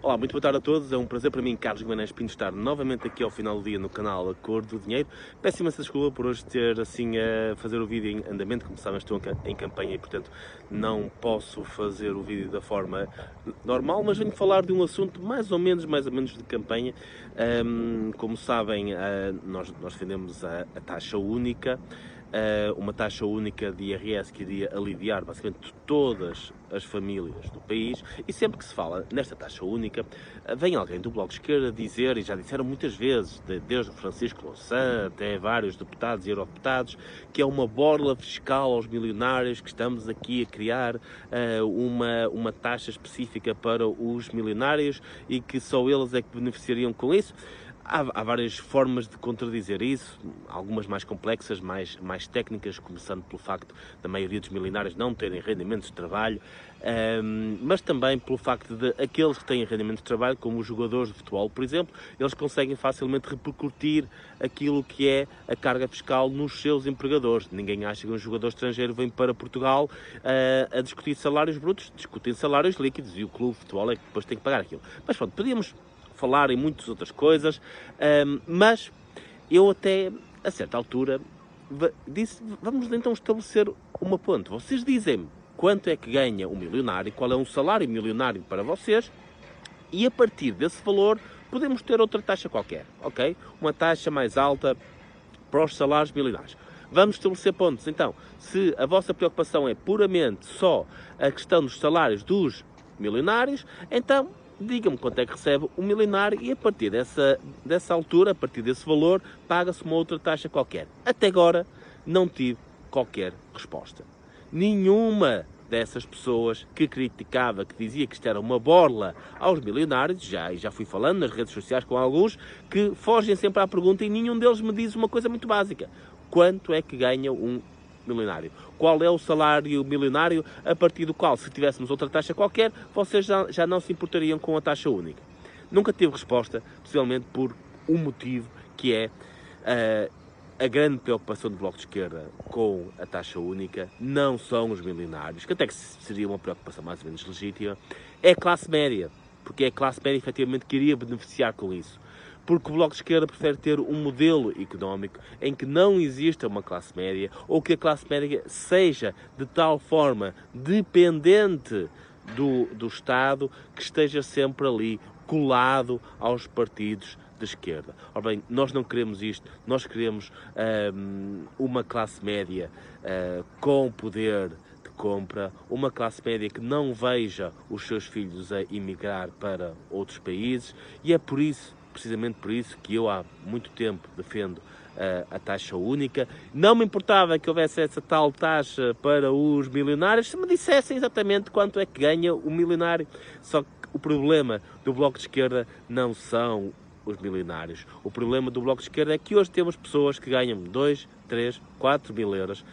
Olá, muito boa tarde a todos. É um prazer para mim, Carlos Guimarães Pinto, estar novamente aqui ao final do dia no canal A Cor do Dinheiro. Peço imensa desculpa por hoje ter assim a fazer o vídeo em andamento. Como sabem, estou em campanha e, portanto, não posso fazer o vídeo da forma normal, mas venho falar de um assunto mais ou menos, mais ou menos de campanha. Como sabem, uh, nós, nós defendemos a taxa única. Eh, uma taxa única de IRS que iria aliviar basicamente todas as famílias do país e sempre que se fala nesta taxa única eh, vem alguém do Bloco de Esquerda dizer, e já disseram muitas vezes, desde Francisco Louçã até vários deputados e eurodeputados, que é uma borla fiscal aos milionários, que estamos aqui a criar uh, uma, uma taxa específica para os milionários e que só eles é que beneficiariam com isso. Há, há, várias formas de contradizer isso, algumas mais complexas, mais, mais técnicas, começando pelo facto da maioria dos milionários não terem rendimentos de trabalho, um, mas também pelo facto de aqueles que têm rendimentos de trabalho, como os jogadores de futebol, por exemplo, eles conseguem facilmente repercutir aquilo que é a carga fiscal nos seus empregadores. Ninguém acha que um jogador estrangeiro vem para Portugal uh, a discutir salários brutos, discutem salários líquidos e o clube de futebol é que depois tem que pagar aquilo. Mas pronto, podíamos falar em muitas outras coisas, um, mas eu até, a certa altura, disse, vamos então estabelecer uma ponte. Vocês dizem-me quanto é que ganha um milionário, qual é um salário milionário para vocês, e a partir desse valor podemos ter outra taxa qualquer, ok? Uma taxa mais alta para os salários milionários. Vamos estabelecer pontos. Então, se a vossa preocupação é puramente só a questão dos salários dos milionários, então diga-me quanto é que recebe um milionário e a partir dessa, dessa altura, a partir desse valor, paga-se uma outra taxa qualquer. Até agora não tive qualquer resposta. Nenhuma dessas pessoas que criticava, que dizia que isto era uma borla aos milionários, já, já fui falando nas redes sociais com alguns, que fogem sempre à pergunta e nenhum deles me diz uma coisa muito básica. Quanto é que ganha um milionário. Qual é o salário milionário a partir do qual, se tivéssemos outra taxa qualquer, vocês já, já não se importariam com a taxa única? Nunca tive resposta, possivelmente por um motivo que é uh, a grande preocupação do Bloco de Esquerda com a taxa única não são os milionários, que até que seria uma preocupação mais ou menos legítima, é a classe média, porque é a classe média efetivamente que iria beneficiar com isso porque o Bloco de Esquerda prefere ter um modelo económico em que não exista uma classe média ou que a classe média seja de tal forma dependente do, do Estado que esteja sempre ali colado aos partidos de esquerda. Ora bem, nós não queremos isto, nós queremos um, uma classe média uh, com poder de compra, uma classe média que não veja os seus filhos a emigrar para outros países e é por isso precisamente por isso que eu há muito tempo defendo uh, a taxa única. Não me importava que houvesse essa tal taxa para os milionários se me dissessem exatamente quanto é que ganha o milionário. Só que o problema do Bloco de Esquerda não são os milionários. O problema do Bloco de Esquerda é que hoje temos pessoas que ganham 2, 3, 4 mil euros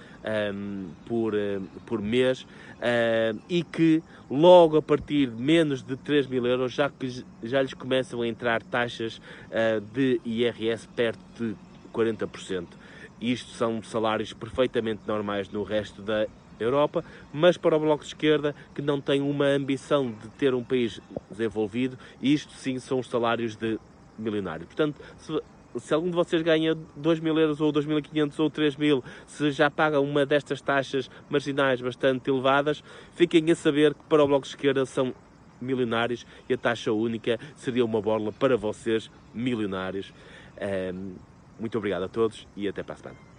um, por, uh, por mês uh, e que logo a partir de menos de 3 mil euros já, que, já lhes começam a entrar taxas uh, de IRS perto de 40%. Isto são salários perfeitamente normais no resto da Europa, mas para o Bloco de Esquerda, que não tem uma ambição de ter um país desenvolvido, isto sim são os salários de milionário. Portanto, se, se, algum de vocês ganha 2 mil euros ou 2.500 ou 3 mil, se já paga uma destas taxas marginais bastante elevadas, fiquem a saber que para o Bloco de Esquerda são milionários e a taxa única seria uma borla para vocês, milionários. Muito obrigado a todos e até para a semana.